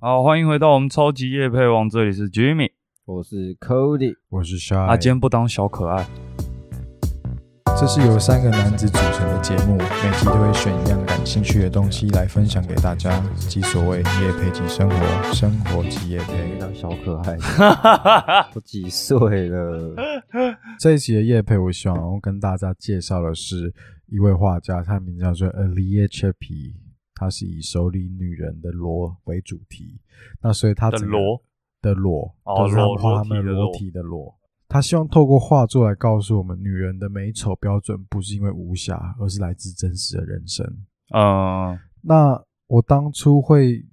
好，欢迎回到我们超级夜配王，这里是 Jimmy 我是 Cody，我是 Shy，啊，今天不当小可爱，这是由三个男子组成的节目，每集都会选一样感兴趣的东西来分享给大家，即所谓夜配即生活，生活即夜配。当小可爱，我几岁了？这一集的夜配，我希望要跟大家介绍的是一位画家，他名字叫做 Alia Chepi，他是以手里女人的裸为主题，那所以他的裸的裸，哦裸画他们裸裸体的裸。他希望透过画作来告诉我们，女人的美丑标准不是因为无瑕，而是来自真实的人生。嗯，那我当初会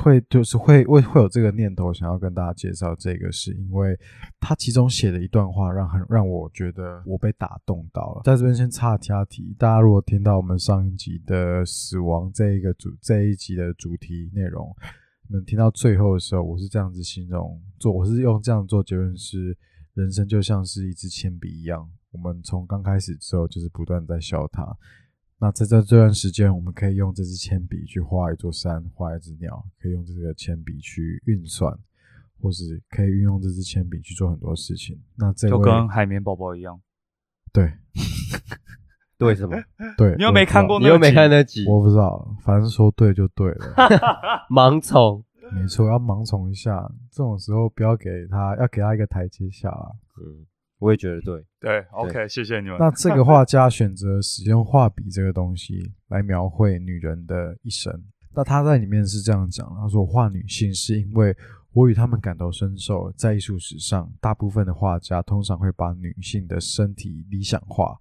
会就是会会会有这个念头，想要跟大家介绍这个，是因为他其中写的一段话让很让我觉得我被打动到了。在这边先插插题，大家如果听到我们上一集的死亡这一个主这一集的主题内容，你们听到最后的时候，我是这样子形容做，我是用这样做结论是，人生就像是一支铅笔一样，我们从刚开始之后就是不断在消它。那在这这段时间，我们可以用这支铅笔去画一座山，画一只鸟，可以用这个铅笔去运算，或是可以运用这支铅笔去做很多事情。那这就跟海绵宝宝一样，对 对什么？对，你又没看过你又没看那集？我不知道？我不知道，反正说对就对了，盲从，没错，要盲从一下。这种时候不要给他，要给他一个台阶下啦。嗯，我也觉得对。对，OK，谢谢你们。那这个画家选择使用画笔这个东西来描绘女人的一生。那他在里面是这样讲，他说：“我画女性是因为我与她们感同身受。在艺术史上，大部分的画家通常会把女性的身体理想化。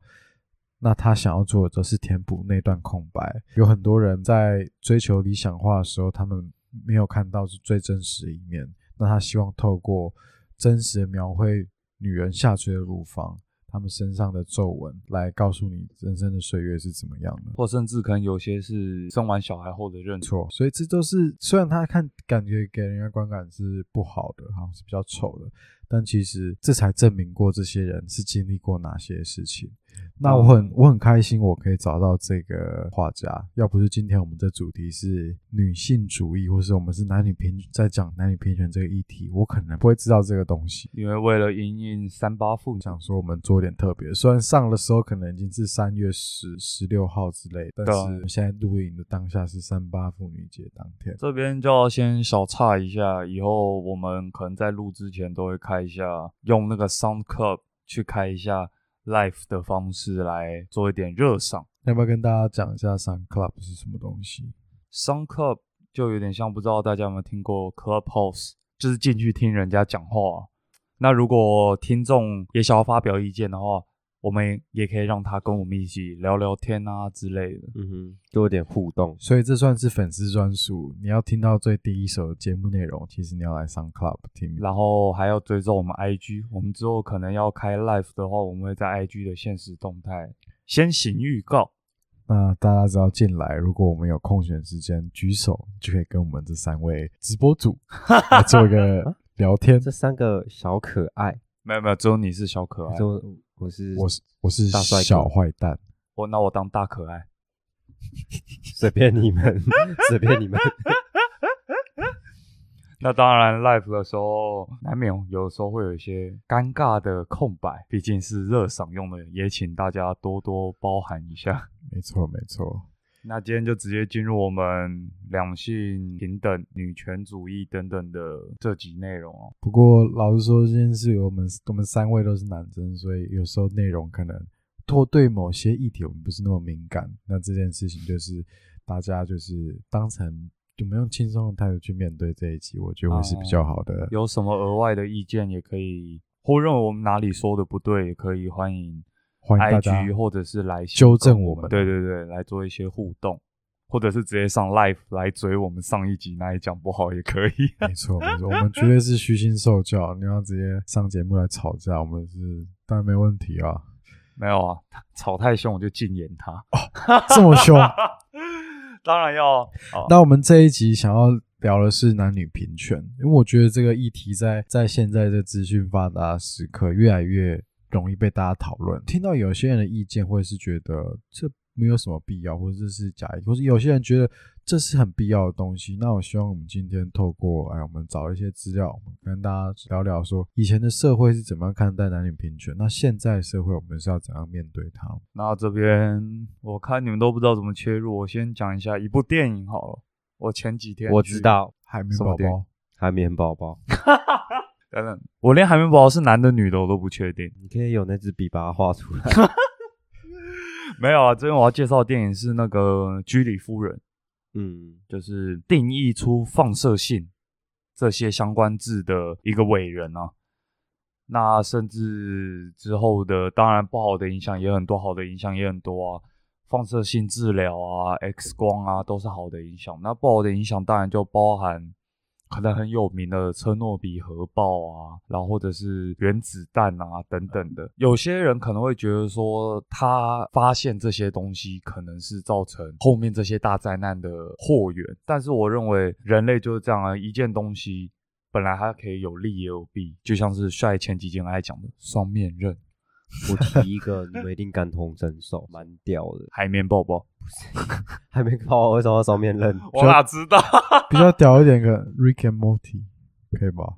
那他想要做的则是填补那段空白。有很多人在追求理想化的时候，他们没有看到是最真实的一面。那他希望透过真实的描绘女人下垂的乳房。”他们身上的皱纹来告诉你人生的岁月是怎么样的。或甚至可能有些是生完小孩后的认错，错，所以这都是虽然他看感觉给人家观感是不好的，好像是比较丑的，但其实这才证明过这些人是经历过哪些事情。那我很我很开心，我可以找到这个画家。要不是今天我们的主题是女性主义，或是我们是男女平在讲男女平权这个议题，我可能不会知道这个东西。因为为了迎应三八妇女，想说我们做点特别，虽然上的时候可能已经是三月十十六号之类，但是我们现在录影的当下是三八妇女节当天。这边就要先小岔一下，以后我们可能在录之前都会开一下，用那个 Sound Club 去开一下 Live 的方式来做一点热赏。要不要跟大家讲一下 Sun Club 是什么东西？Sound Club 就有点像，不知道大家有没有听过 Clubhouse，就是进去听人家讲话。那如果听众也想要发表意见的话，我们也可以让他跟我们一起聊聊天啊之类的。嗯哼，多一点互动。所以这算是粉丝专属。你要听到最第一首的节目内容，其实你要来 Sun Club 听。然后还要追踪我们 IG，我们之后可能要开 live 的话，我们会在 IG 的现实动态先行预告。那大家只要进来，如果我们有空闲时间，举手就可以跟我们这三位直播主来做一个 聊天。这三个小可爱，没有没有，只有你是小可爱，就我是我是我是大帅哥小坏蛋，我那我当大可爱。随便你们，随便你们。那当然，live 的时候难免有时候会有一些尴尬的空白，毕竟是热嗓用的，也请大家多多包涵一下。没错没错。那今天就直接进入我们两性平等、女权主义等等的这集内容哦。不过老实说，这件事我们我们三位都是男生，所以有时候内容可能或对某些议题我们不是那么敏感。那这件事情就是大家就是当成我们用轻松的态度去面对这一集，我觉得会是比较好的。有什么额外的意见也可以，或认为我们哪里说的不对，也可以欢迎欢迎大家 IG 或者是来信纠正我们对对对，来做一些互动，或者是直接上 live 来追我们上一集哪里讲不好也可以。没 错没错，我们绝对是虚心受教。你要直接上节目来吵架，我们是当然没问题啊。没有啊，吵太凶我就禁言他。这么凶。当然要啊。那我们这一集想要聊的是男女平权，因为我觉得这个议题在在现在的资讯发达的时刻，越来越容易被大家讨论。听到有些人的意见，或者是觉得这没有什么必要，或者这是假意，或者有些人觉得这是很必要的东西。那我希望我们今天透过哎，我们找一些资料，我们跟大家聊聊说，以前的社会是怎么样看待男女平权，那现在社会我们是要怎样面对它？那这边我看你们都不知道怎么切入，我先讲一下一部电影好了。我前几天我知道海绵宝宝，海绵宝宝。等等，我连海绵宝宝是男的女的我都不确定。你可以有那支笔把它画出来。没有啊，这边我要介绍的电影是那个《居里夫人》，嗯，就是定义出放射性这些相关字的一个伟人啊。那甚至之后的，当然不好的影响也很多，好的影响也很多啊。放射性治疗啊，X 光啊，都是好的影响。那不好的影响当然就包含。可能很有名的车诺比核爆啊，然后或者是原子弹啊等等的，有些人可能会觉得说，他发现这些东西可能是造成后面这些大灾难的祸源。但是我认为人类就是这样啊，一件东西本来它可以有利也有弊，就像是帅前几件爱讲的双面刃。我提一个，你们一定感同身受，蛮屌的。海绵宝宝，海绵宝宝为什么要双面刃？我哪知道？比较屌一点的 Rick and Morty，可以吧？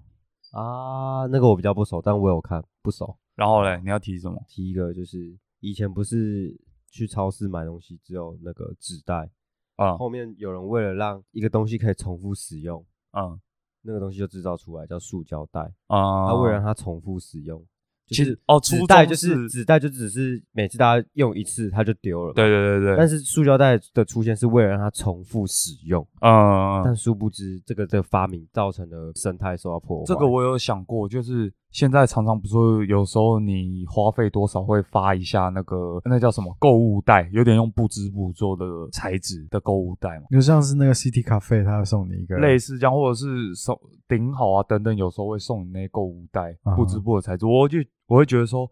啊，那个我比较不熟，但我有看，不熟。然后嘞，你要提什么？提一个就是以前不是去超市买东西只有那个纸袋啊，后面有人为了让一个东西可以重复使用，嗯，那个东西就制造出来叫塑胶袋啊，他为了让它重复使用。其实哦，纸袋就是纸袋，就只是每次大家用一次，它就丢了。对对对对。但是塑胶袋的出现是为了让它重复使用。嗯。但殊不知，这个的发明造成的生态受到破坏。这个我有想过，就是。现在常常不是有时候你花费多少会发一下那个那叫什么购物袋，有点用布织布做的材质的购物袋嘛？就像是那个 City 咖啡，他送你一个类似这样，或者是送顶好啊等等，有时候会送你那购物袋，布织布的材质。我就我会觉得说，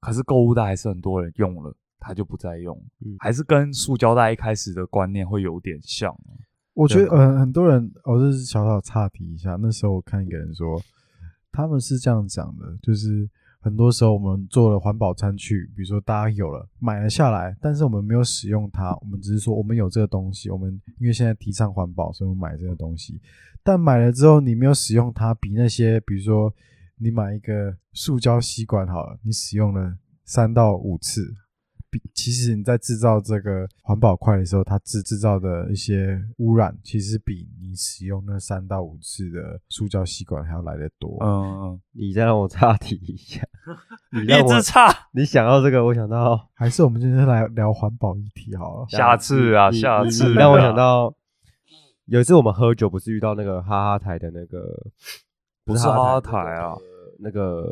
可是购物袋还是很多人用了，他就不再用，还是跟塑胶袋一开始的观念会有点像。我觉得呃很多人，我这是小小岔题一下，那时候我看一个人说。他们是这样讲的，就是很多时候我们做了环保餐具，比如说大家有了买了下来，但是我们没有使用它，我们只是说我们有这个东西，我们因为现在提倡环保，所以我们买这个东西。但买了之后你没有使用它，比那些比如说你买一个塑胶吸管好了，你使用了三到五次。其实你在制造这个环保筷的时候，它制制造的一些污染，其实比你使用那三到五次的塑胶吸管还要来得多。嗯，你再让我岔题一下，你 一直岔。你想到这个，我想到还是我们今天来聊环保议题好了。下次啊，下次让我想到有一次我们喝酒，不是遇到那个哈哈台的那个，不是哈哈台啊，那个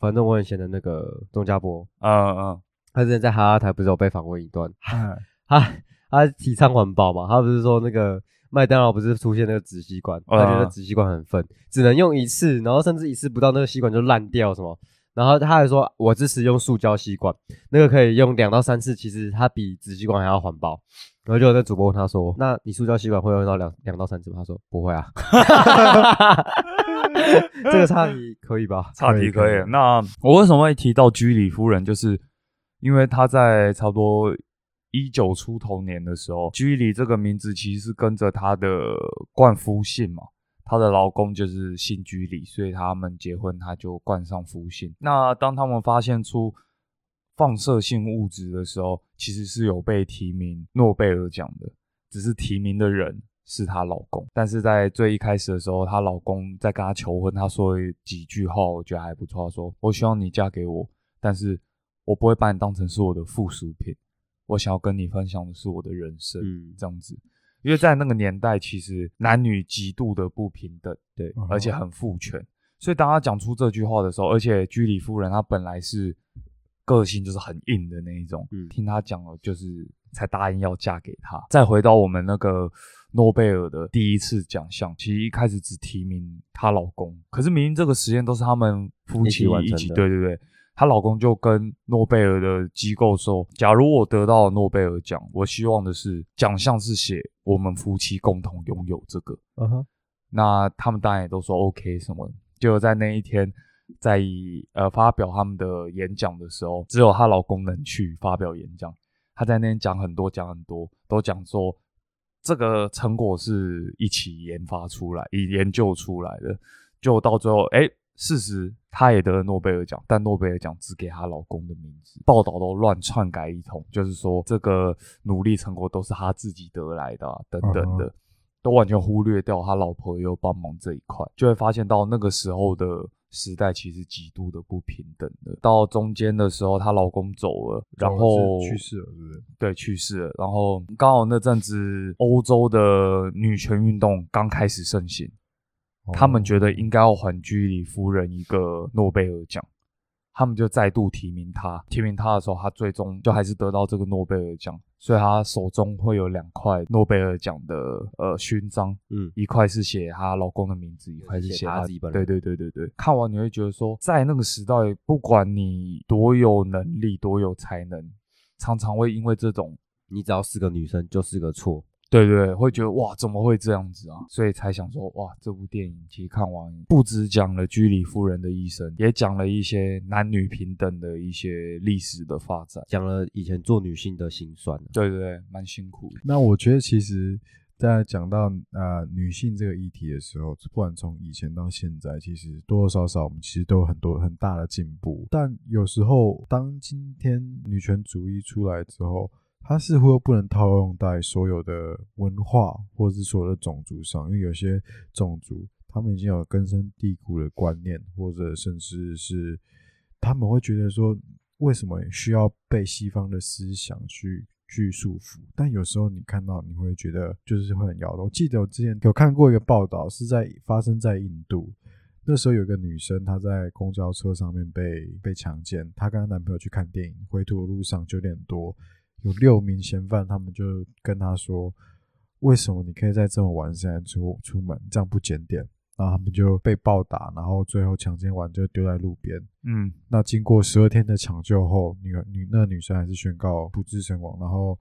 反正我很闲的那个钟家波。嗯嗯。他之前在哈哈台不是有被访问一段，他他提倡环保嘛，他不是说那个麦当劳不是出现那个纸吸管，他觉得纸吸管很粪，只能用一次，然后甚至一次不到那个吸管就烂掉什么，然后他还说我支持用塑胶吸管，那个可以用两到三次，其实它比纸吸管还要环保。然后就有那主播问他说，那你塑胶吸管会用到两两到三次吗？他说不会啊。这个差题可以吧？差题可以。那我为什么会提到居里夫人？就是。因为她在差不多一九出头年的时候，居里这个名字其实是跟着她的冠夫姓嘛，她的老公就是姓居里，所以他们结婚她就冠上夫姓。那当他们发现出放射性物质的时候，其实是有被提名诺贝尔奖的，只是提名的人是她老公。但是在最一开始的时候，她老公在跟她求婚，她说几句话，我觉得还不错，他说：“我希望你嫁给我，但是。”我不会把你当成是我的附属品，我想要跟你分享的是我的人生，这样子。因为在那个年代，其实男女极度的不平等，对，而且很父权。所以当他讲出这句话的时候，而且居里夫人她本来是个性就是很硬的那一种，听他讲了，就是才答应要嫁给他。再回到我们那个诺贝尔的第一次奖项，其实一开始只提名她老公，可是明明这个实验都是他们夫妻一起，对对对。她老公就跟诺贝尔的机构说：“假如我得到诺贝尔奖，我希望的是奖项是写我们夫妻共同拥有这个。”嗯哼，那他们当然也都说 OK 什么。就在那一天，在呃发表他们的演讲的时候，只有她老公能去发表演讲。她在那边讲很多讲很多，都讲说这个成果是一起研发出来、一研究出来的，就到最后，哎，事实她也得了诺贝尔奖，但诺贝尔奖只给她老公的名字，报道都乱篡改一通，就是说这个努力成果都是她自己得来的等等的。都完全忽略掉她老婆有帮忙这一块，就会发现到那个时候的时代其实极度的不平等的。到中间的时候，她老公走了，然后去世了，是不是？对，去世了。然后刚好那阵子欧洲的女权运动刚开始盛行，他们觉得应该要还居里夫人一个诺贝尔奖。他们就再度提名他，提名他的时候，他最终就还是得到这个诺贝尔奖，所以他手中会有两块诺贝尔奖的呃勋章，嗯，一块是写她老公的名字，一块是写她自己本人。对对对对对，看完你会觉得说，在那个时代，不管你多有能力、多有才能，常常会因为这种，你只要是个女生，就是个错。对对，会觉得哇，怎么会这样子啊？所以才想说哇，这部电影其实看完不止讲了居里夫人的一生，也讲了一些男女平等的一些历史的发展，讲了以前做女性的辛酸。对对对，蛮辛苦。那我觉得其实，在讲到呃女性这个议题的时候，不管从以前到现在，其实多多少少我们其实都有很多很大的进步。但有时候，当今天女权主义出来之后，它似乎又不能套用在所有的文化或是所有的种族上，因为有些种族他们已经有根深蒂固的观念，或者甚至是他们会觉得说，为什么需要被西方的思想去去束缚？但有时候你看到，你会觉得就是会很摇头。我记得我之前有看过一个报道，是在发生在印度，那时候有个女生她在公交车上面被被强奸，她跟她男朋友去看电影，回途的路上九点多。有六名嫌犯，他们就跟他说：“为什么你可以在这么晚时间出出门，这样不检点？”然后他们就被暴打，然后最后强奸完就丢在路边。嗯，那经过十二天的抢救后，女女那女生还是宣告不治身亡。然后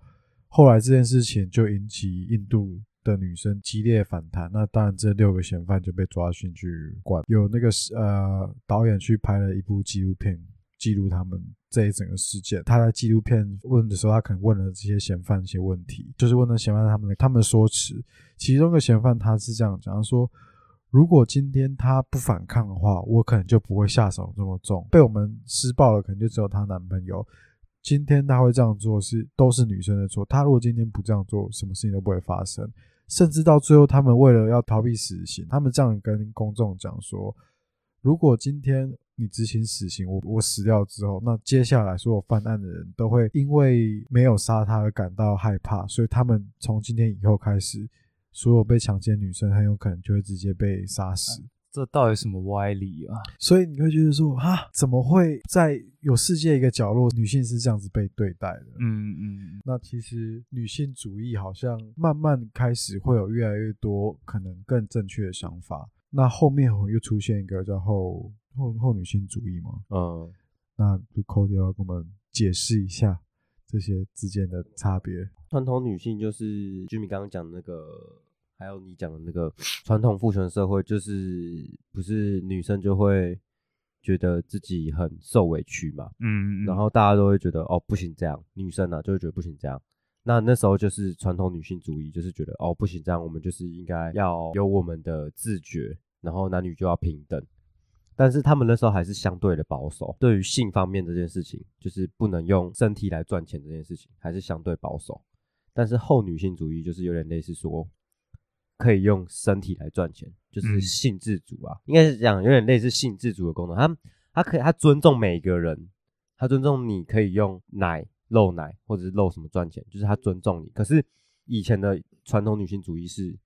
后来这件事情就引起印度的女生激烈反弹。那当然，这六个嫌犯就被抓进去关。有那个呃导演去拍了一部纪录片。记录他们这一整个事件。他在纪录片问的时候，他可能问了这些嫌犯一些问题，就是问了嫌犯他们的他们说辞。其中一个嫌犯他是这样讲说：“如果今天他不反抗的话，我可能就不会下手这么重。被我们施暴了，可能就只有她男朋友。今天他会这样做，是都是女生的错。他如果今天不这样做，什么事情都不会发生。甚至到最后，他们为了要逃避死刑，他们这样跟公众讲说：如果今天。”你执行死刑，我我死掉之后，那接下来所有犯案的人都会因为没有杀他而感到害怕，所以他们从今天以后开始，所有被强奸女生很有可能就会直接被杀死。这到底什么歪理啊？所以你会觉得说，啊，怎么会在有世界一个角落，女性是这样子被对待的？嗯嗯。那其实女性主义好像慢慢开始会有越来越多可能更正确的想法。那后面我又出现一个叫后。后后女性主义嘛，嗯，那就扣掉，跟我们解释一下这些之间的差别。传统女性就是居民刚刚讲的那个，还有你讲的那个传统父权社会，就是不是女生就会觉得自己很受委屈嘛，嗯，然后大家都会觉得哦不行这样，女生呢就会觉得不行这样。那那时候就是传统女性主义，就是觉得哦不行这样，我们就是应该要有我们的自觉，然后男女就要平等。但是他们那时候还是相对的保守，对于性方面这件事情，就是不能用身体来赚钱这件事情，还是相对保守。但是后女性主义就是有点类似说，可以用身体来赚钱，就是性自主啊，应该是这样，有点类似性自主的功能。他他可以，他尊重每一个人，他尊重你可以用奶露奶或者是露什么赚钱，就是他尊重你。可是以前的传统女性主义是，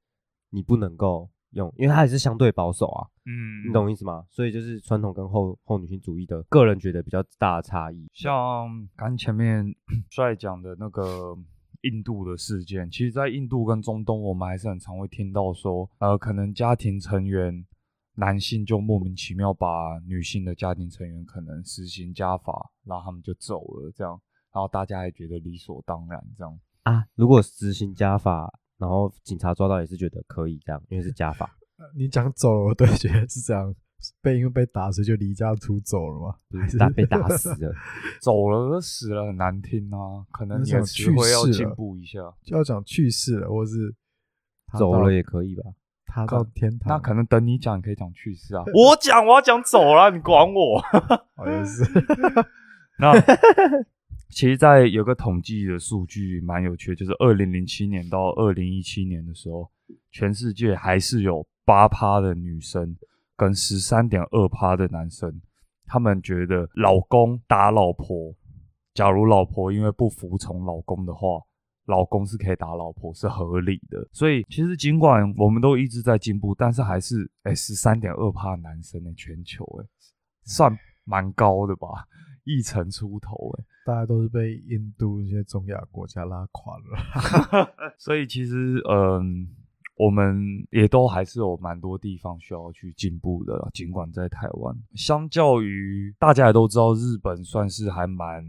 你不能够。用，因为它也是相对保守啊，嗯，你懂意思吗？所以就是传统跟后后女性主义的个人觉得比较大的差异。像刚前面 帅讲的那个印度的事件，其实，在印度跟中东，我们还是很常会听到说，呃，可能家庭成员男性就莫名其妙把女性的家庭成员可能实行家法，然后他们就走了，这样，然后大家还觉得理所当然，这样啊？如果执行家法？然后警察抓到也是觉得可以这样，因为是加法。你讲走了，我对，觉得是这样。被因为被打，所以就离家出走了吗？还是打被打死了？走了死了很难听啊，可能你的词汇要进步一下，就要讲去世了，或是走了也可以吧？他到天堂，那可能等你讲，可以讲去世啊。我讲，我要讲走了，你管我？好像是。那其实，在有个统计的数据蛮有趣，就是二零零七年到二零一七年的时候，全世界还是有八趴的女生跟十三点二趴的男生，他们觉得老公打老婆，假如老婆因为不服从老公的话。老公是可以打老婆，是合理的。所以其实尽管我们都一直在进步，但是还是哎十三点二趴男生呢，全球哎算蛮高的吧，一成出头哎，大家都是被印度一些中亚国家拉垮了。所以其实嗯。我们也都还是有蛮多地方需要去进步的，尽管在台湾，相较于大家也都知道，日本算是还蛮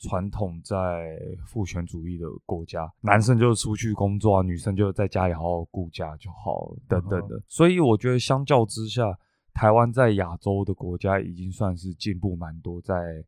传统在父权主义的国家，男生就出去工作，女生就在家里好好顾家就好了，等等的。所以我觉得相较之下，台湾在亚洲的国家已经算是进步蛮多，在。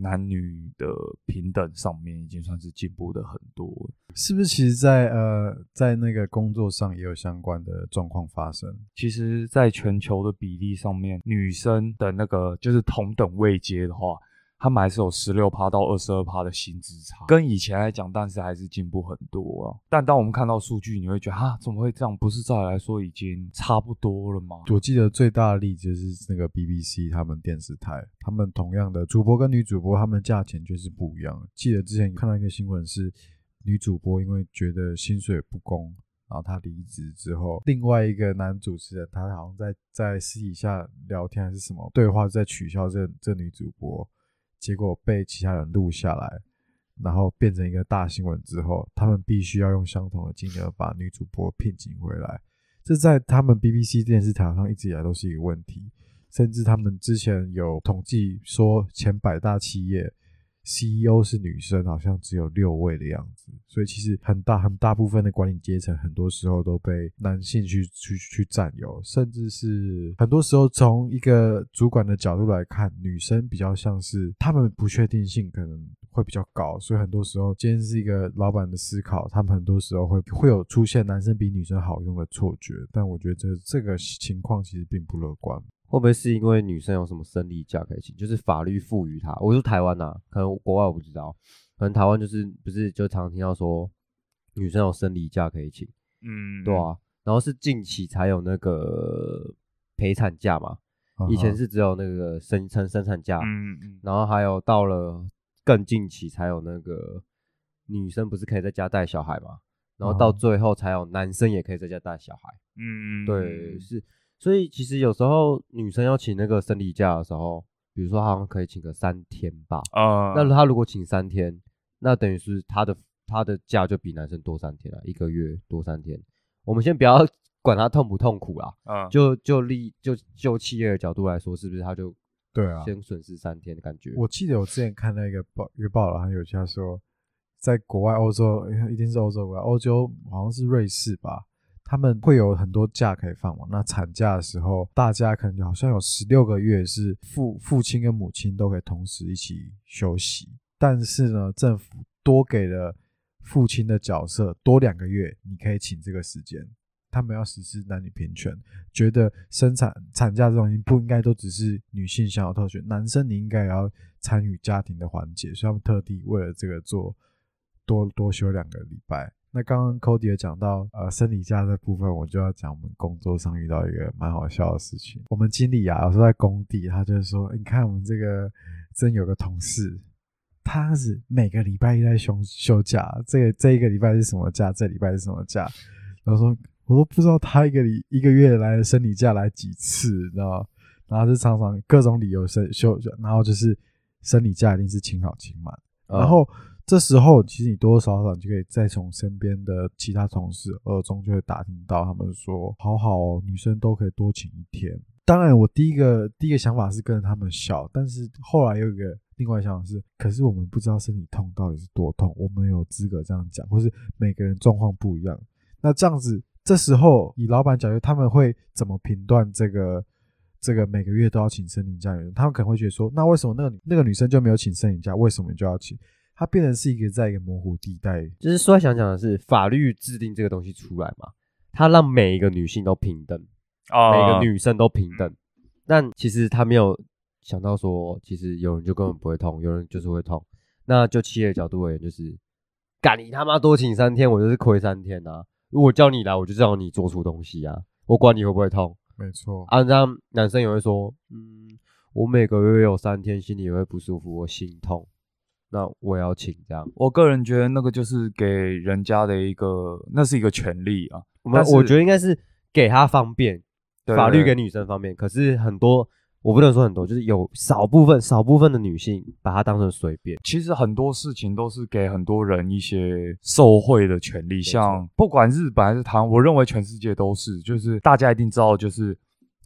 男女的平等上面已经算是进步的很多，是不是？其实，在呃，在那个工作上也有相关的状况发生。其实，在全球的比例上面，女生的那个就是同等位阶的话。他们还是有十六趴到二十二趴的薪资差，跟以前来讲，但是还是进步很多啊。但当我们看到数据，你会觉得啊，怎么会这样？不是照理来说已经差不多了吗？我记得最大的例子是那个 BBC 他们电视台，他们同样的主播跟女主播，他们价钱就是不一样。记得之前看到一个新闻是，女主播因为觉得薪水不公，然后她离职之后，另外一个男主持人他好像在在私底下聊天还是什么对话，在取笑这这女主播。结果被其他人录下来，然后变成一个大新闻之后，他们必须要用相同的金额把女主播聘请回来。这在他们 BBC 电视台上一直以来都是一个问题，甚至他们之前有统计说前百大企业。CEO 是女生，好像只有六位的样子，所以其实很大很大部分的管理阶层，很多时候都被男性去去去占有，甚至是很多时候从一个主管的角度来看，女生比较像是他们不确定性可能会比较高，所以很多时候今天是一个老板的思考，他们很多时候会会有出现男生比女生好用的错觉，但我觉得这这个情况其实并不乐观。会不会是因为女生有什么生理假可以请？就是法律赋予她。我说台湾呐，可能国外我不知道，可能台湾就是不是就常听到说女生有生理假可以请，嗯，对啊。然后是近期才有那个陪产假嘛，以前是只有那个生生生产假，嗯嗯。然后还有到了更近期才有那个女生不是可以在家带小孩嘛？然后到最后才有男生也可以在家带小孩，嗯，对，是。所以其实有时候女生要请那个生理假的时候，比如说好像可以请个三天吧。啊，那她如果请三天，那等于是她的她的假就比男生多三天了，一个月多三天。我们先不要 管她痛不痛苦啦，啊，就就利就就企业的角度来说，是不是他就对啊，先损失三天的感觉？我记得我之前看那个报一个报道，还有他说，在国外欧洲一定是欧洲国欧洲好像是瑞士吧。他们会有很多假可以放嘛？那产假的时候，大家可能好像有十六个月是父父亲跟母亲都可以同时一起休息。但是呢，政府多给了父亲的角色多两个月，你可以请这个时间。他们要实施男女平权，觉得生产产假这东西不应该都只是女性享有特权，男生你应该也要参与家庭的环节，所以他们特地为了这个做多多休两个礼拜。那刚刚 Cody 也讲到，呃，生理假这部分，我就要讲我们工作上遇到一个蛮好笑的事情。我们经理啊，有时候在工地，他就是说，你看我们这个真有个同事，他是每个礼拜一在休休假，这个这一个礼拜是什么假，这礼拜是什么假，然后说我都不知道他一个礼一个月来的生理假来几次，你知道然后就常常各种理由生休，然后就是生理假一定是请好请满，然后。这时候，其实你多多少少就可以再从身边的其他同事耳中就会打听到，他们说：“好好哦，女生都可以多请一天。”当然，我第一个第一个想法是跟着他们笑，但是后来有一个另外想法是：可是我们不知道身体痛到底是多痛，我们有资格这样讲，或是每个人状况不一样。那这样子，这时候以老板角度，他们会怎么评断这个？这个每个月都要请生理假的人，他们可能会觉得说，那为什么那个那个女生就没有请生理假，为什么就要请？它变成是一个在一个模糊地带。就是说想讲的是，法律制定这个东西出来嘛，它让每一个女性都平等，每个女生都平等，但其实他没有想到说，其实有人就根本不会痛，有人就是会痛。那就企业角度而言，就是敢你他妈多请三天，我就是亏三天啊！如果叫你来，我就叫你做出东西啊，我管你会不会痛。没错啊，那男生也会说，嗯，我每个月有三天心里也会不舒服，我心痛，那我要请这样。我个人觉得那个就是给人家的一个，那是一个权利啊。我们我觉得应该是给他方便，法律给女生方便。可是很多，我不能说很多，就是有少部分、少部分的女性把它当成随便。其实很多事情都是给很多人一些受贿的权利，像不管日本还是台湾，我认为全世界都是，就是大家一定知道，就是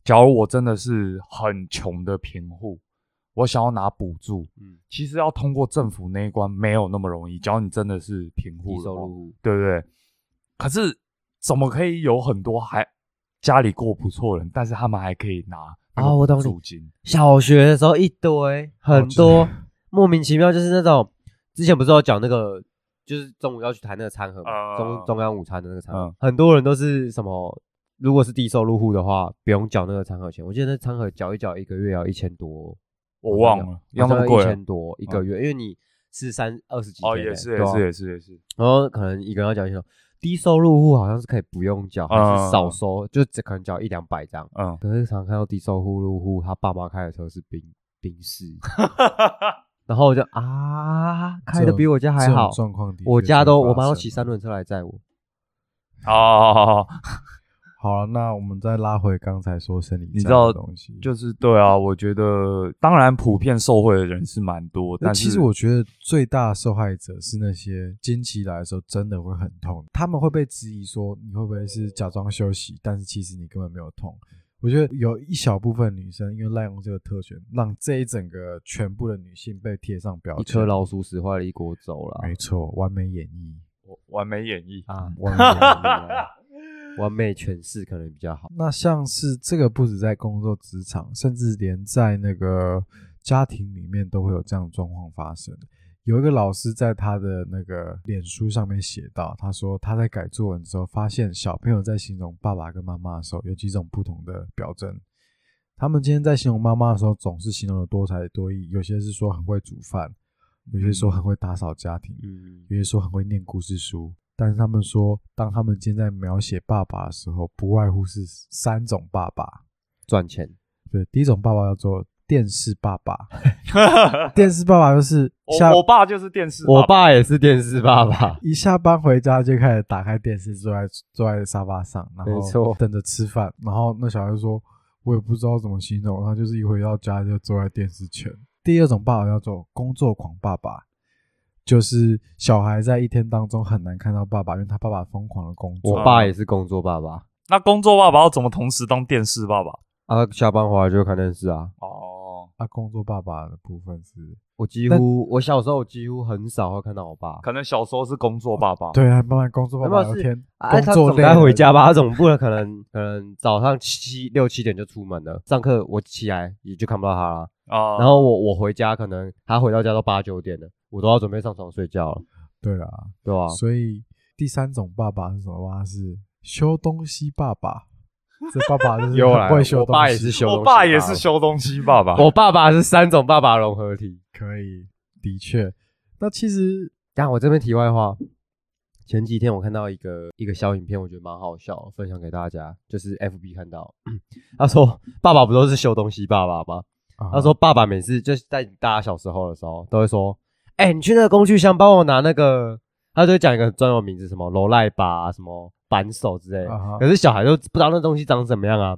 假如我真的是很穷的贫户，我想要拿补助，嗯，其实要通过政府那一关没有那么容易。只要你真的是贫户，低收入户，对不对？可是。怎么可以有很多还家里过不错人，但是他们还可以拿啊？我懂你金。小学的时候一堆很多 莫名其妙，就是那种之前不是有讲那个，就是中午要去谈那个餐盒嘛，中中央午餐的那个餐盒，很多人都是什么？如果是低收入户的话，不用缴那个餐盒钱。我记得那餐盒缴一缴一个月要一千多，我忘了，要那么贵，一千多一个月，因为你是三二十几天，哦，也是也是也是也是，然后可能一个人要缴一千多。低收入户好像是可以不用缴，还是少收，就只可能缴一两百这样。嗯，可是常看到低收入户，他爸妈开的车是宾宾士，然后我就啊，开的比我家还好。状况我家都我妈都骑三轮车来载我。哦。好了，那我们再拉回刚才说生理，你知道东西，就是对啊，我觉得当然普遍受贿的人是蛮多，但其实我觉得最大受害者是那些经期来的时候真的会很痛，他们会被质疑说你会不会是假装休息，但是其实你根本没有痛。我觉得有一小部分女生因为滥用这个特权，让这一整个全部的女性被贴上标签，一颗老鼠屎坏了一锅粥了。没错，完美演绎，完美演绎啊，完美演绎。完美诠释可能比较好。那像是这个，不止在工作职场，甚至连在那个家庭里面都会有这样的状况发生。有一个老师在他的那个脸书上面写到，他说他在改作文的时候，发现小朋友在形容爸爸跟妈妈的时候有几种不同的表征。他们今天在形容妈妈的时候，总是形容的多才多艺，有些是说很会煮饭，有些说很会打扫家庭，嗯，有些说很会念故事书。但是他们说，当他们今天在描写爸爸的时候，不外乎是三种爸爸赚钱。对，第一种爸爸叫做电视爸爸，电视爸爸就是我爸就是电视，我爸也是电视爸爸。一下班回家就开始打开电视，坐在坐在沙发上，然后等着吃饭。然后那小孩说：“我也不知道怎么形容。”他就是一回到家就坐在电视前。第二种爸爸叫做工作狂爸爸。就是小孩在一天当中很难看到爸爸，因为他爸爸疯狂的工作。我爸也是工作爸爸。那工作爸爸要怎么同时当电视爸爸？啊，下班回来就看电视啊。哦，那工作爸爸的部分是我几乎，我小时候几乎很少会看到我爸。可能小时候是工作爸爸。对啊，慢慢工作爸爸。有天工作该回家吧？他总不能可能 可能早上七六七点就出门了，上课我起来也就看不到他了。啊，然后我我回家可能他回到家都八九点了。我都要准备上床睡觉了。对啊，对吧？所以第三种爸爸是什么？爸是修东西爸爸。这爸爸就是会修东西。我爸也是修，我爸也是修东西爸爸。我爸爸是三种爸爸融合体。可以，的确。那其实，但我这边题外话，前几天我看到一个一个小影片，我觉得蛮好笑，分享给大家。就是 FB 看到，他说爸爸不都是修东西爸爸吗？他说爸爸每次就是在大家小时候的时候，都会说。哎，你去那个工具箱帮我拿那个，他就会讲一个专有名字，什么罗赖吧，什么扳手之类。可是小孩都不知道那东西长什么样啊，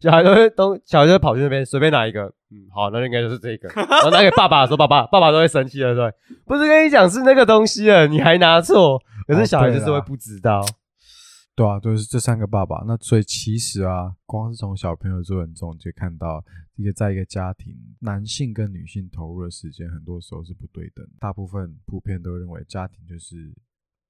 小孩都会都小孩就会跑去那边随便拿一个，嗯，好，那应该就是这个。然后拿给爸爸的时候，爸爸爸爸都会生气了，对，不是跟你讲是那个东西了，你还拿错。可是小孩就是会不知道。对啊，就是这三个爸爸。那所以其实啊，光是从小朋友做人中就看到，一个在一个家庭，男性跟女性投入的时间，很多时候是不对等。大部分普遍都认为家庭就是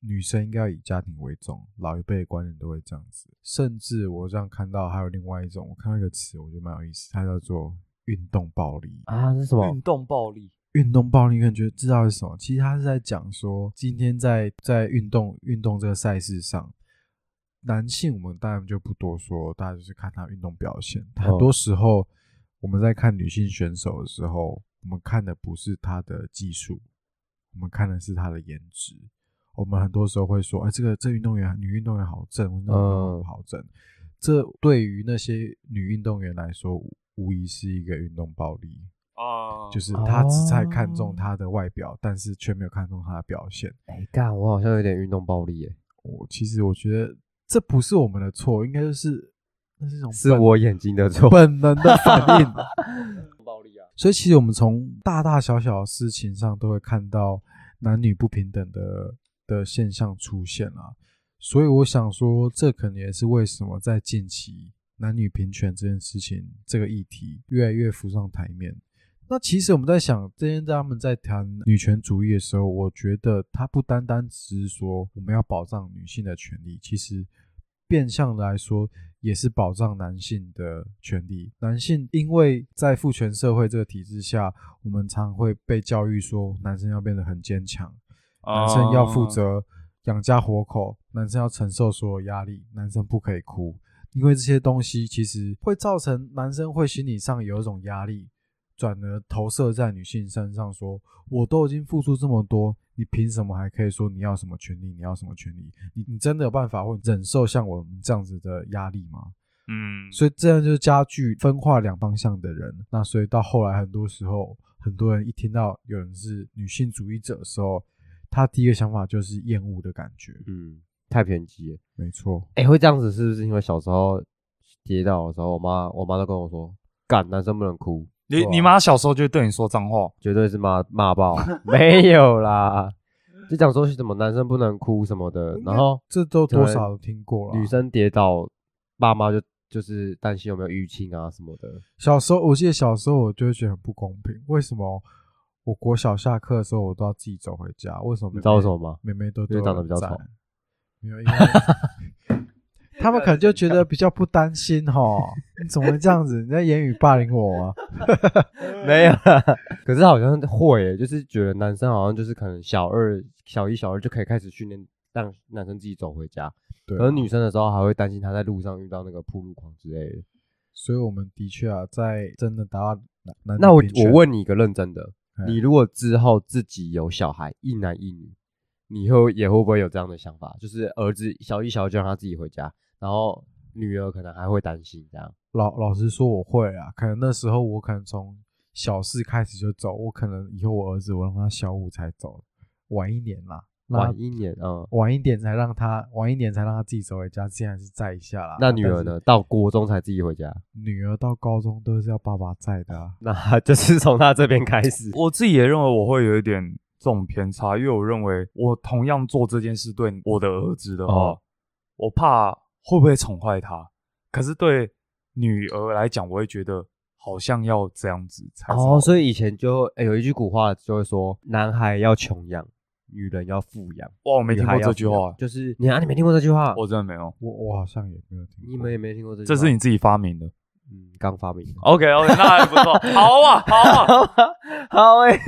女生应该要以家庭为重，老一辈的观念都会这样子。甚至我这样看到还有另外一种，我看到一个词，我觉得蛮有意思，它叫做运动暴力啊，是什么？运动暴力？运动暴力，你可能觉得知道是什么？其实他是在讲说，今天在在运动运动这个赛事上，男性我们当然就不多说，大家就是看他运动表现。很多时候我们在看女性选手的时候，我们看的不是她的技术，我们看的是她的颜值。我们很多时候会说，哎，这个这运动员女运动员好正，运动员好正。这对于那些女运动员来说，无疑是一个运动暴力啊！就是他只在看重她的外表，但是却没有看重她的表现。哎，干，我好像有点运动暴力耶！我其实我觉得这不是我们的错，应该就是那是种是我眼睛的错，本能的反应。暴力啊！所以其实我们从大大小小的事情上都会看到男女不平等的。的现象出现了，所以我想说，这可能也是为什么在近期男女平权这件事情这个议题越来越浮上台面。那其实我们在想，这些他们在谈女权主义的时候，我觉得它不单单只是说我们要保障女性的权利，其实变相来说也是保障男性的权利。男性因为在父权社会这个体制下，我们常会被教育说，男生要变得很坚强。男生要负责养家活口，男生要承受所有压力，男生不可以哭，因为这些东西其实会造成男生会心理上有一种压力，转而投射在女性身上，说我都已经付出这么多，你凭什么还可以说你要什么权利？你要什么权利？你你真的有办法会忍受像我们这样子的压力吗？嗯，所以这样就是加剧分化两方向的人。那所以到后来，很多时候很多人一听到有人是女性主义者的时候，他第一个想法就是厌恶的感觉，嗯，太偏激，没错。哎，会这样子是不是因为小时候跌倒的时候，我妈我妈都跟我说，干男生不能哭。你你妈小时候就对你说脏话，绝对是骂骂爆。没有啦，就讲说什么男生不能哭什么的，然后这都多少都听过了。女生跌倒，爸妈就就是担心有没有淤青啊什么的。小时候我记得小时候我就会觉得很不公平，为什么？我国小下课的时候，我都要自己走回家。为什么？你知道为什么吗？妹妹都长得比较丑。没有，因为他们可能就觉得比较不担心哈。你怎么会这样子？你在言语霸凌我吗？没有，可是好像会，就是觉得男生好像就是可能小二、小一、小二就可以开始训练，让男生自己走回家。对。而女生的时候还会担心他在路上遇到那个铺路狂之类的。所以我们的确啊，在真的达到那我我问你一个认真的。你如果之后自己有小孩，一男一女，你会也会不会有这样的想法？就是儿子小一、小二就让他自己回家，然后女儿可能还会担心这样。老老实说，我会啊，可能那时候我可能从小四开始就走，我可能以后我儿子我让他小五才走，晚一年啦。晚一年，嗯，晚一点才让他，晚一年才让他自己走回家，现在是在一下啦。那女儿呢？到国中才自己回家？女儿到高中都是要爸爸载的。那就是从他这边开始。我自己也认为我会有一点这种偏差，因为我认为我同样做这件事对我的儿子的话，我怕会不会宠坏他。可是对女儿来讲，我会觉得好像要这样子才。哦，所以以前就有一句古话就会说，男孩要穷养。女人要富养哇，我没听过这句话，就是你啊，你没听过这句话？我真的没有，我我好像也没有听，你们也没听过这，这是你自己发明的，嗯，刚发明。OK OK，那还不错，好啊好啊好哎，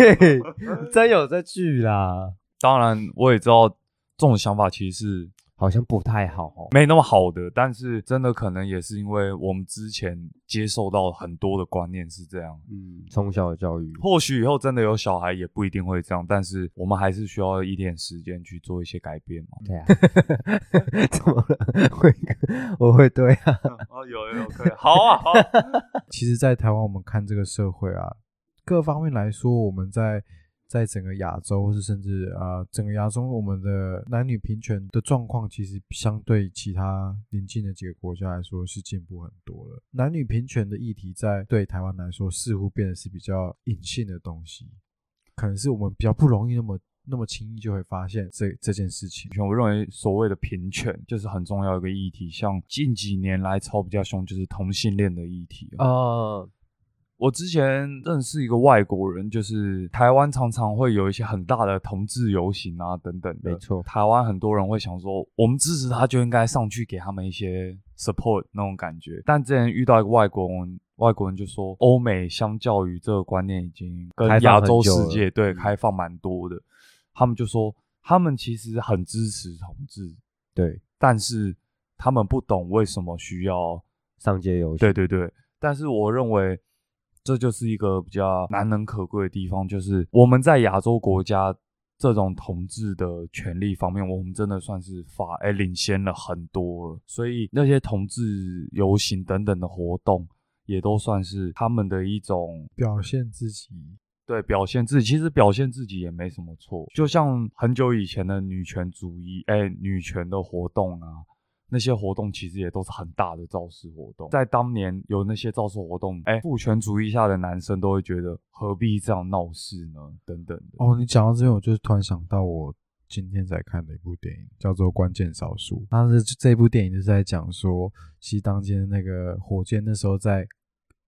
真有这句啦。当然，我也知道这种想法其实是。好像不太好，没那么好的，但是真的可能也是因为我们之前接受到很多的观念是这样，嗯，从小的教育，或许以后真的有小孩也不一定会这样，但是我们还是需要一点时间去做一些改变嘛。对啊，怎么了？会，我会对啊。哦，有有可以，好啊好。其实，在台湾我们看这个社会啊，各方面来说，我们在。在整个亚洲，或是甚至啊，整个亚洲，我们的男女平权的状况，其实相对其他邻近的几个国家来说，是进步很多了。男女平权的议题，在对台湾来说，似乎变得是比较隐性的东西，可能是我们比较不容易那么那么轻易就会发现这这件事情。我认为所谓的平权，就是很重要一个议题。像近几年来吵比较凶，就是同性恋的议题啊。我之前认识一个外国人，就是台湾常常会有一些很大的同志游行啊等等的。没错，台湾很多人会想说，我们支持他就应该上去给他们一些 support 那种感觉。但之前遇到一个外国人，外国人就说，欧美相较于这个观念已经跟亚洲世界对开放蛮多的。他们就说，他们其实很支持同志，对，但是他们不懂为什么需要上街游行。对对对，但是我认为。这就是一个比较难能可贵的地方，就是我们在亚洲国家这种统治的权利方面，我们真的算是法哎领先了很多了。所以那些同志游行等等的活动，也都算是他们的一种表现自己。对，表现自己，其实表现自己也没什么错。就像很久以前的女权主义，哎，女权的活动啊。那些活动其实也都是很大的造势活动，在当年有那些造势活动，哎，父权主义下的男生都会觉得何必这样闹事呢？等等的。哦，你讲到这边，我就突然想到我今天在看的一部电影，叫做《关键少数》。当时这部电影就是在讲说，其实当今那个火箭那时候在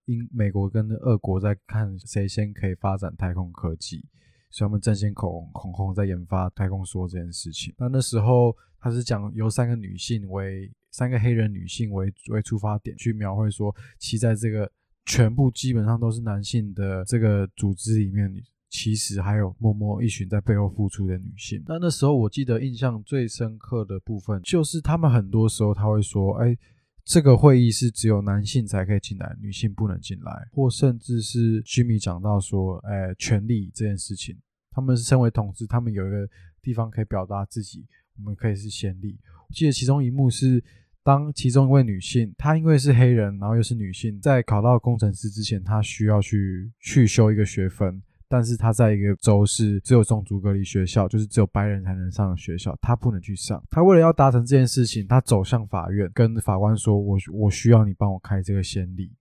英美国跟俄国在看谁先可以发展太空科技，所以他们争先恐恐后在研发太空梭这件事情。那那时候。他是讲由三个女性为三个黑人女性为为出发点去描绘说，其在这个全部基本上都是男性的这个组织里面，其实还有默默一群在背后付出的女性。那那时候我记得印象最深刻的部分，就是他们很多时候他会说，哎，这个会议是只有男性才可以进来，女性不能进来，或甚至是居米讲到说，哎，权利这件事情，他们是身为同志，他们有一个地方可以表达自己。我们可以是先例。我记得其中一幕是，当其中一位女性，她因为是黑人，然后又是女性，在考到工程师之前，她需要去去修一个学分，但是她在一个州是只有种族隔离学校，就是只有白人才能上的学校，她不能去上。她为了要达成这件事情，她走向法院，跟法官说：“我我需要你帮我开这个先例。”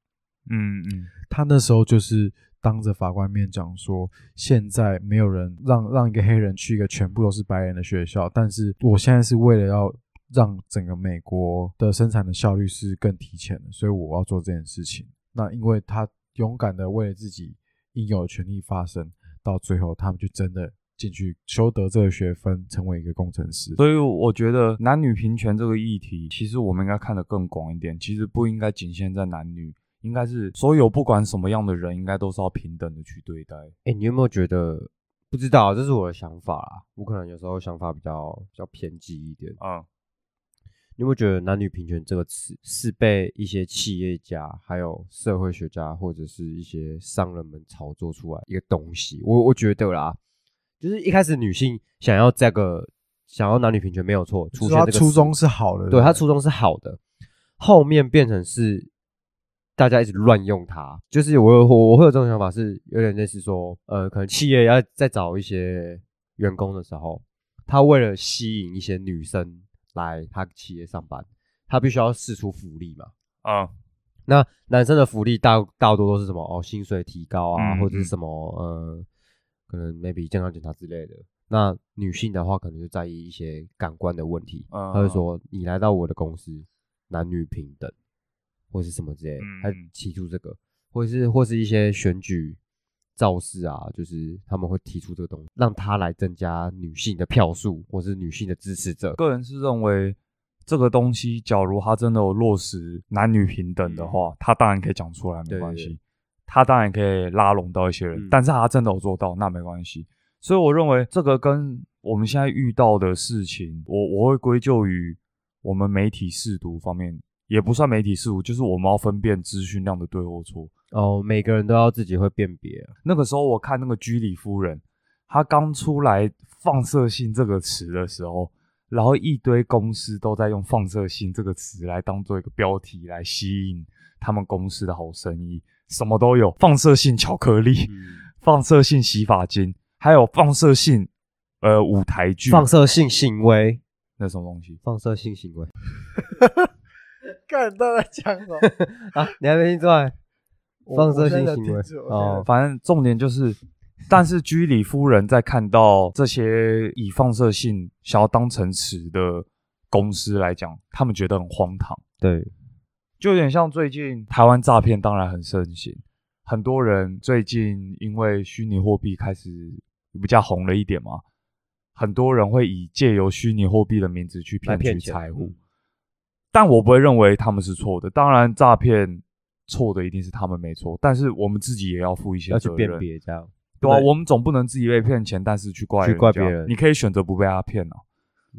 嗯嗯，她那时候就是。当着法官面讲说，现在没有人让让一个黑人去一个全部都是白人的学校，但是我现在是为了要让整个美国的生产的效率是更提前的，所以我要做这件事情。那因为他勇敢的为了自己应有的权利发声，到最后他们就真的进去修得这个学分，成为一个工程师。所以我觉得男女平权这个议题，其实我们应该看得更广一点，其实不应该仅限在男女。应该是所有不管什么样的人，应该都是要平等的去对待。哎，你有没有觉得？不知道，这是我的想法啊。我可能有时候想法比较比较偏激一点啊。你有没有觉得“男女平权”这个词是被一些企业家、还有社会学家或者是一些商人们炒作出来一个东西？我我觉得啦，就是一开始女性想要这个想要男女平权没有错，出现这个初衷是好的，对他初衷是好的，后面变成是。大家一直乱用它，就是我我我会有这种想法，是有点类似说，呃，可能企业要再找一些员工的时候，他为了吸引一些女生来他企业上班，他必须要试出福利嘛。啊，那男生的福利大大多都是什么？哦，薪水提高啊，或者是什么？呃，可能 maybe 健康检查之类的。那女性的话，可能就在意一些感官的问题，他会说，你来到我的公司，男女平等。或是什么之类，他提出这个，或者是或是一些选举造势啊，就是他们会提出这个东西，让他来增加女性的票数，或是女性的支持者。个人是认为这个东西，假如他真的有落实男女平等的话，他当然可以讲出来，没关系。他当然可以拉拢到一些人，但是他真的有做到，那没关系。所以我认为这个跟我们现在遇到的事情，我我会归咎于我们媒体试读方面。也不算媒体事务，就是我们要分辨资讯量的对或错。哦，每个人都要自己会辨别。那个时候我看那个居里夫人，她刚出来“放射性”这个词的时候，然后一堆公司都在用“放射性”这个词来当做一个标题来吸引他们公司的好生意，什么都有，放射性巧克力、放射性洗发精，还有放射性呃舞台剧、放射性行为，那什么东西？放射性行为。看到在讲什么 啊？你还没听出来？放射性行为哦，反正重点就是，但是居里夫人在看到这些以放射性想要当成词的公司来讲，他们觉得很荒唐。对，就有点像最近台湾诈骗当然很盛行，很多人最近因为虚拟货币开始比较红了一点嘛，很多人会以借由虚拟货币的名字去骗取财物。但我不会认为他们是错的。当然，诈骗错的一定是他们没错，但是我们自己也要负一些责任。要去辨别这样，对啊，我们总不能自己被骗钱，但是去怪去怪别人。你可以选择不被他骗啊。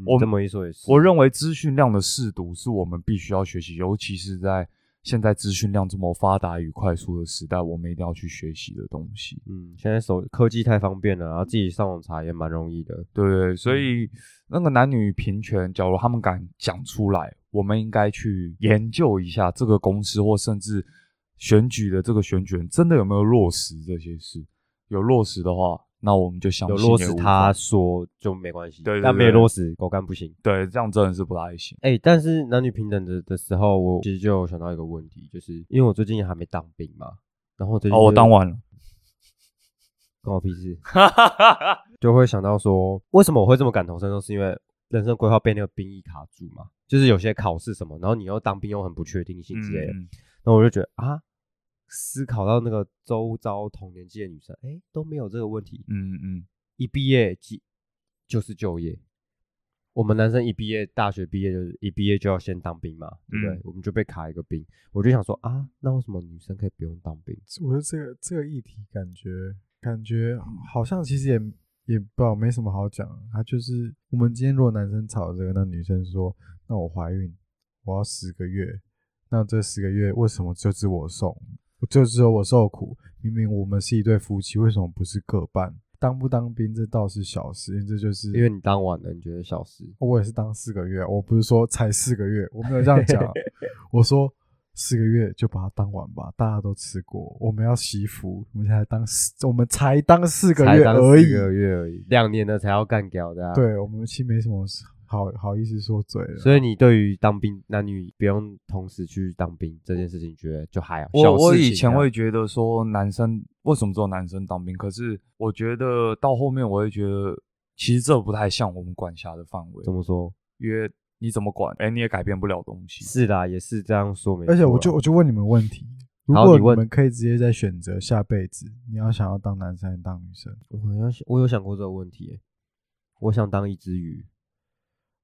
我这么一说也是。我认为资讯量的适度是我们必须要学习，尤其是在现在资讯量这么发达与快速的时代，我们一定要去学习的东西。嗯，现在手科技太方便了，然后自己上网查也蛮容易的。对对，所以那个男女平权，假如他们敢讲出来。我们应该去研究一下这个公司，或甚至选举的这个选举人真的有没有落实这些事。有落实的话，那我们就相信有落实他说就没关系。对，但没落实，狗干不行。对，这样真的是不太行。哎，但是男女平等的的时候，我其实就想到一个问题，就是因为我最近还没当兵嘛，然后哦，我当完了，关我屁事。就会想到说，为什么我会这么感同身受？是因为人生规划被那个兵役卡住嘛？就是有些考试什么，然后你又当兵又很不确定性之类的，那我就觉得啊，思考到那个周遭同年纪的女生，哎，都没有这个问题。嗯嗯，一毕业即就是就业。我们男生一毕业，大学毕业就是一毕业就要先当兵嘛，对不对？我们就被卡一个兵。我就想说啊，那为什么女生可以不用当兵？我觉得这个这个议题感觉感觉好像其实也。也不知道没什么好讲，他就是我们今天如果男生吵这个，那女生说，那我怀孕，我要十个月，那这十个月为什么就只我送，就只有我受苦？明明我们是一对夫妻，为什么不是各半？当不当兵这倒是小事，因为这就是因为你当晚了，你觉得小事？我也是当四个月，我不是说才四个月，我没有这样讲，我说。四个月就把它当完吧，大家都吃过。我们要惜福，我们才当四，我们才当四个月而已，四个月而已，两年了才要干掉的。对我们其实没什么好好意思说嘴了。所以你对于当兵男女不用同时去当兵这件事情，觉得就还好。我我以前会觉得说男生为什么只有男生当兵，可是我觉得到后面我会觉得其实这不太像我们管辖的范围。怎么说？因为。你怎么管？哎，你也改变不了东西。是的，也是这样说没。而且我就我就问你们问题：如果你们可以直接在选择下辈子，你要想要当男生还是当女生？我好像我有想过这个问题。我想当一只鱼。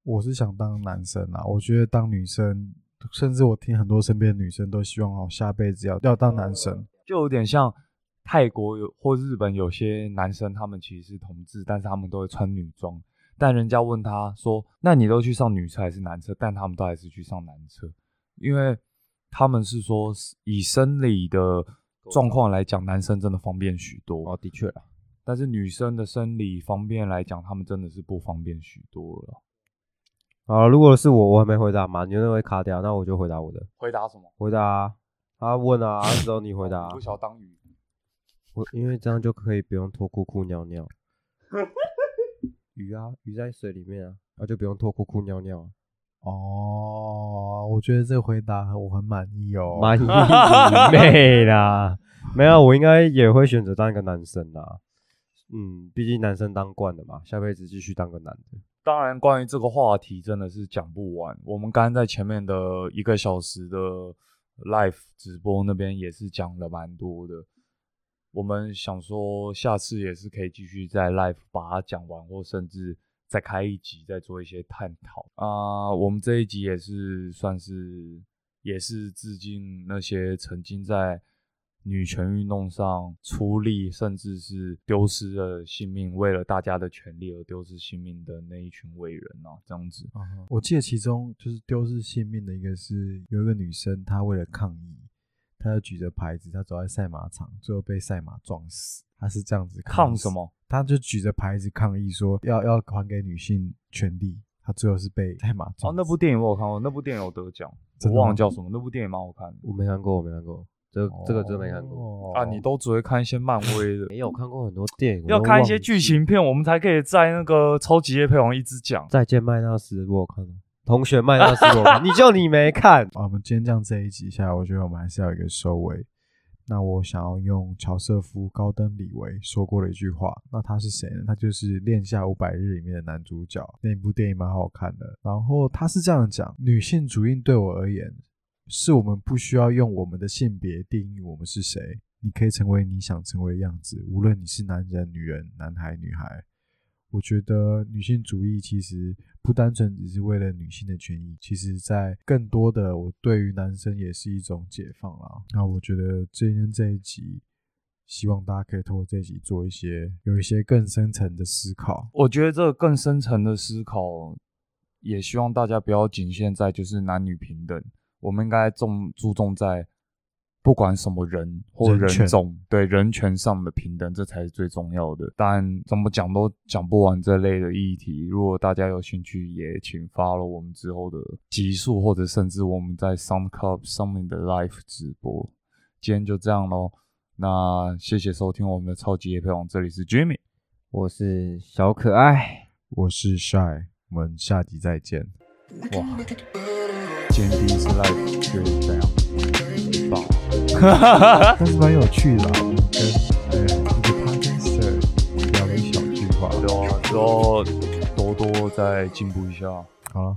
我是想当男生啊，我觉得当女生，甚至我听很多身边的女生都希望哦，下辈子要要当男生，就有点像泰国有或日本有些男生，他们其实是同志，但是他们都会穿女装。但人家问他说：“那你都去上女厕还是男厕？”但他们都还是去上男厕，因为他们是说以生理的状况来讲，男生真的方便许多。哦，的确啊。但是女生的生理方便来讲，他们真的是不方便许多了。好，如果是我，我还没回答嘛，你认为卡掉，那我就回答我的。回答什么？回答他问啊，只有你回答。不想当鱼。我因为这样就可以不用脱裤裤尿尿。鱼啊，鱼在水里面啊，那就不用脱裤裤尿尿。哦，我觉得这个回答我很满意哦，满意没啦，没有，我应该也会选择当一个男生啦。嗯，毕竟男生当惯了嘛，下辈子继续当个男的。当然，关于这个话题真的是讲不完。我们刚刚在前面的一个小时的 live 直播那边也是讲了蛮多的。我们想说，下次也是可以继续在 live 把它讲完，或甚至再开一集，再做一些探讨啊。我们这一集也是算是，也是致敬那些曾经在女权运动上出力，甚至是丢失了性命，为了大家的权利而丢失性命的那一群伟人啊。这样子，我记得其中就是丢失性命的一个是有一个女生，她为了抗议。他就举着牌子，他走在赛马场，最后被赛马撞死。他是这样子抗什么？他就举着牌子抗议说要要还给女性权利。他最后是被赛马撞。哦，那部电影我有看过，那部电影有得奖，我忘了叫什么。那部电影蛮好看的，我没看过，我没看过。这这个真没看过啊！你都只会看一些漫威的，没有看过很多电影。要看一些剧情片，我们才可以在那个超级夜配王一直讲。再见麦纳斯，我看了。同学麦纳斯，你就你没看啊？我们今天这样这一集下来，我觉得我们还是要有一个收尾。那我想要用乔瑟夫·高登·李维说过的一句话。那他是谁呢？他就是《恋夏五百日》里面的男主角。那部电影蛮好看的。然后他是这样讲：女性主义对我而言，是我们不需要用我们的性别定义我们是谁。你可以成为你想成为的样子，无论你是男人、女人、男孩、女孩。我觉得女性主义其实不单纯只是为了女性的权益，其实在更多的我对于男生也是一种解放啦。那我觉得今天这一集，希望大家可以通过这一集做一些有一些更深层的思考。我觉得这个更深层的思考，也希望大家不要仅限在就是男女平等，我们应该重注重在。不管什么人或人种，对人权上的平等，这才是最重要的。但怎么讲都讲不完这类的议题。如果大家有兴趣，也请发了我们之后的集数，或者甚至我们在 Sound Club 上面的 Live 直播。今天就这样喽。那谢谢收听我们的超级夜配网，这里是 Jimmy，我是小可爱，我是 Shy，我们下集再见。哇，今天第一次 Live 就这样，棒。但是蛮有趣的，我们跟呃一个 podcaster 聊了一小句话，对啊，之后多多再进步一下，好。了。